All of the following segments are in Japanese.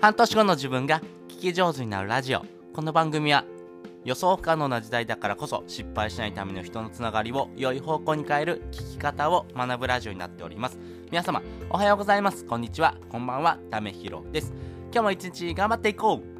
半年後の自分が聞き上手になるラジオ。この番組は予想不可能な時代だからこそ失敗しないための人のつながりを良い方向に変える聞き方を学ぶラジオになっております。皆様おはようございます。こんにちは。こんばんは。ためひろです。今日も一日頑張っていこう。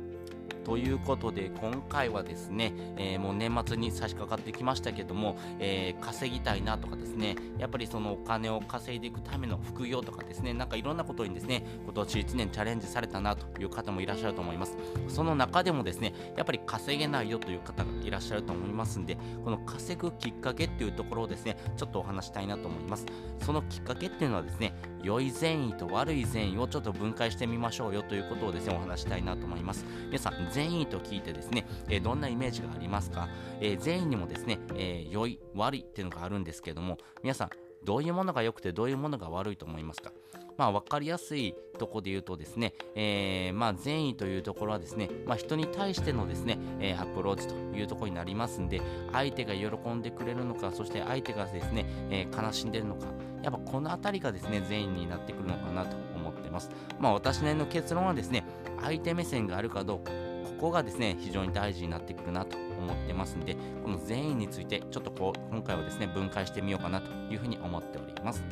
ということで今回はですね、えー、もう年末に差し掛かってきましたけども、えー、稼ぎたいなとかですねやっぱりそのお金を稼いでいくための副業とかですねなんかいろんなことにですね今年1年チャレンジされたなという方もいらっしゃると思います。その中でもですねやっぱり稼げないよという方がいらっしゃると思いますんでこの稼ぐきっかけっていうところをですねちょっとお話したいなと思います。そのきっかけっていうのはですね良い善意と悪い善意をちょっと分解してみましょうよということをですねお話したいなと思います。皆さん善意と聞いてですね、え、どんなイメージがありますか、え、善意にもですね、え、良い、悪いっていうのがあるんですけども、皆さん、どういうものが良くてどういうものが悪いと思いますか？まあ、分かりやすいとこで言うとですね、えー、まあ、善意というところはですね、まあ、人に対してのですね、えー、アプローチというところになりますんで、相手が喜んでくれるのか、そして相手がですね、えー、悲しんでるのか、やっぱこの辺りがですね、善意になってくるのかなと思ってます。まあ、私なりの結論はですね、相手目線があるかどうか、こがですね非常に大事になってくるなと思ってますんでこの善意についてちょっとこう今回はですね分解してみようかなというふうに思っております。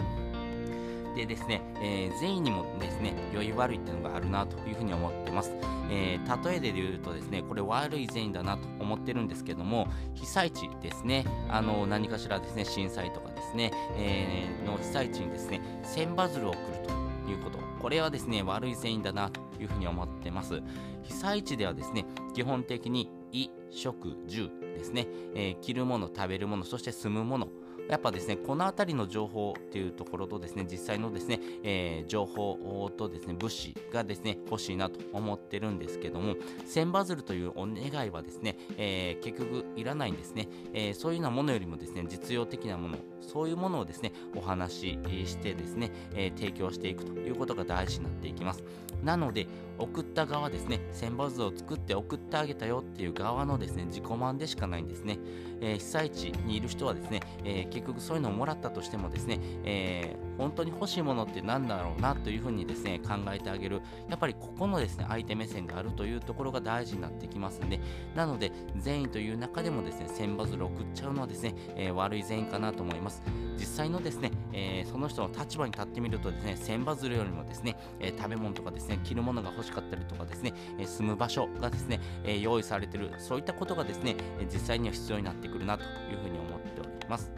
でですね、えー、善意にもですね良い悪いっていうのがあるなというふうに思ってます、えー、例えで言うとですねこれ悪い善意だなと思ってるんですけども被災地ですねあの何かしらですね震災とかですね、えー、の被災地にですね千羽鶴を送ると。いうこと。これはですね悪い繊維だなというふうに思ってます。被災地ではですね基本的に衣食住ですね、えー、着るもの食べるものそして住むものやっぱですね、この辺りの情報っていうところとですね、実際のですね、えー、情報とですね、物資がですね、欲しいなと思ってるんですけども、千バズルというお願いはですね、えー、結局いらないんですね、えー、そういうようなものよりもですね、実用的なもの、そういうものをですね、お話ししてですね、え提供していくということが大事になっていきます。なので、送った側ですね、千羽図を作って送ってあげたよっていう側のですね、自己満でしかないんですね。えー、被災地にいる人はですね、えー、結局そういうのをもらったとしてもですね、えー、本当に欲しいものって何だろうなというふうにですね、考えてあげる。やっぱりここのですね、相手目線があるというところが大事になってきますんで、なので、善意という中でもですね、千羽鶴を送っちゃうのはですね、え悪い善意かなと思います。実際のですね、えその人の立場に立ってみるとですね、千羽鶴よりもですね、え食べ物とかですね、着るものが欲しいかったりとかですね、え住む場所がですね、え用意されてる、そういったことがですね、え実際には必要になってくるなというふうに思っております。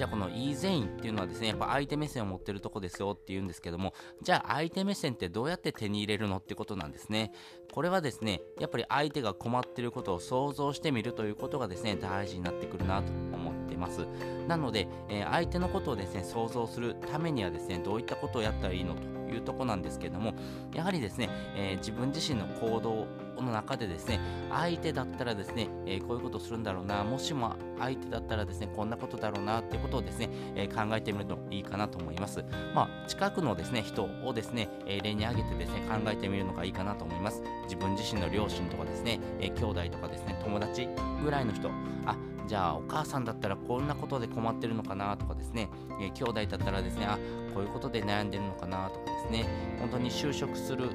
じゃあこの E 善意っていうのはですね、やっぱ相手目線を持ってるとこですよって言うんですけども、じゃあ相手目線ってどうやって手に入れるのってことなんですね。これはですね、やっぱり相手が困ってることを想像してみるということがですね、大事になってくるなと思ってます。なので、えー、相手のことをですね、想像するためにはですね、どういったことをやったらいいのというとこなんですけども、やはりですね、えー、自分自身の行動の中でですね、相手だったらですね、えー、こういうことするんだろうな、もしも相手だったらですね、こんなことだろうなっていうことをですね、えー、考えてみるといいかなと思います。まあ、近くのですね、人をですね、え例に挙げてですね、考えてみるのがいいかなと思います。自分自身の両親とかですね、え兄弟とかですね、友達ぐらいの人、あ、じゃあお母さんだったらこんなことで困ってるのかなとかですね、えー、兄弟だったらですね、あ、こういうことで悩んでるのかなとかですね、本当に就職する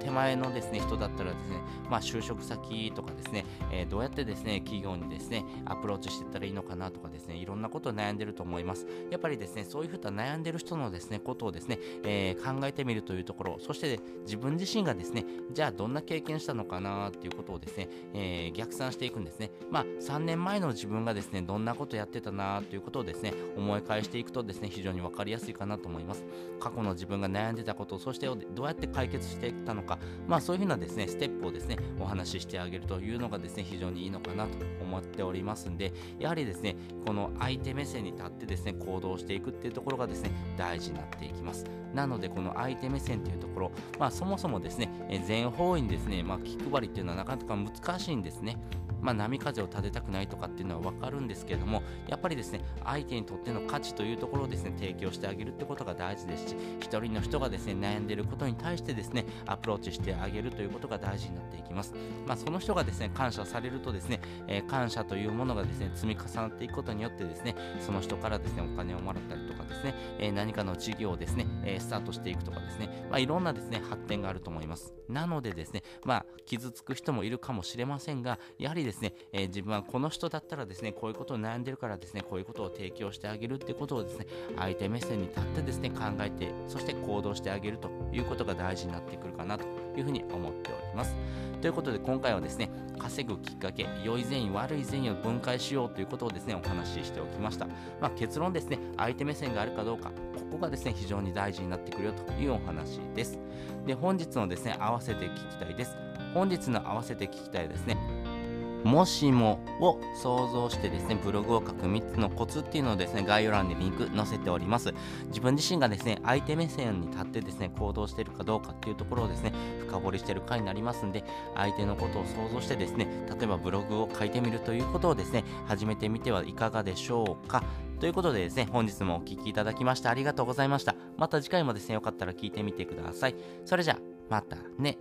手前のですね、人だったらですね、まあ就職先とかですね、えー、どうやってですね、企業にですね、アプローチしていったらいいのかなとかですね、いろんなことを悩んでると思います。やっぱりですね、そういうふうな悩んでる人のですね、ことをですね、えー、考えてみるというところ、そして、ね、自分自身がですね、じゃあどんな経験したのかなっていうことをですね、えー、逆算していくんですね。まあ3年前の自分がですね、どんなことやってたなということをですね、思い返していくとですね、非常に分かりやすいかなと思います。思います過去の自分が悩んでたこと、そしてどうやって解決していったのか、まあそういうふうなですね、ステップをですね、お話ししてあげるというのがですね、非常にいいのかなと思っておりますんで、やはりですね、この相手目線に立ってですね、行動していくっていうところがですね、大事になっていきます。なので、この相手目線っていうところ、まあそもそもですね、全方位にですね、まあ気配りっていうのはなかなか難しいんですね。まあ、波風を立てたくないとかっていうのは分かるんですけれどもやっぱりですね相手にとっての価値というところをですね提供してあげるってことが大事ですし一人の人がですね悩んでいることに対してですねアプローチしてあげるということが大事になっていきます、まあ、その人がですね感謝されるとですね、えー、感謝というものがですね積み重なっていくことによってですねその人からですねお金をもらったりとかですね、え、何かの事業をですね、え、スタートしていくとかですね、まあ、いろんなですね、発展があると思います。なのでですね、まあ、傷つく人もいるかもしれませんが、やはりですね、え、自分はこの人だったらですね、こういうことを悩んでるからですね、こういうことを提供してあげるってことをですね、相手目線に立ってですね、考えて、そして行動してあげるということが大事になってくるかなというふうに思っております。ということで今回はですね、稼ぐきっかけ、良い善意、悪い善意を分解しようということをですね、お話ししておきました。まあ、結論ですね、相手目線があるかどうか、ここがですね、非常に大事になってくるよというお話です。で、本日のですね、合わせて聞きたいです。本日の合わせて聞きたいですね、もしもを想像してですね、ブログを書く3つのコツっていうのをですね、概要欄にリンク載せております。自分自身がですね、相手目線に立ってですね、行動してるかどうかっていうところをですね、深掘りしてる回になりますんで、相手のことを想像してですね、例えばブログを書いてみるということをですね、始めてみてはいかがでしょうか。ということでですね、本日もお聴きいただきましてありがとうございました。また次回もですね、よかったら聞いてみてください。それじゃあ、またね。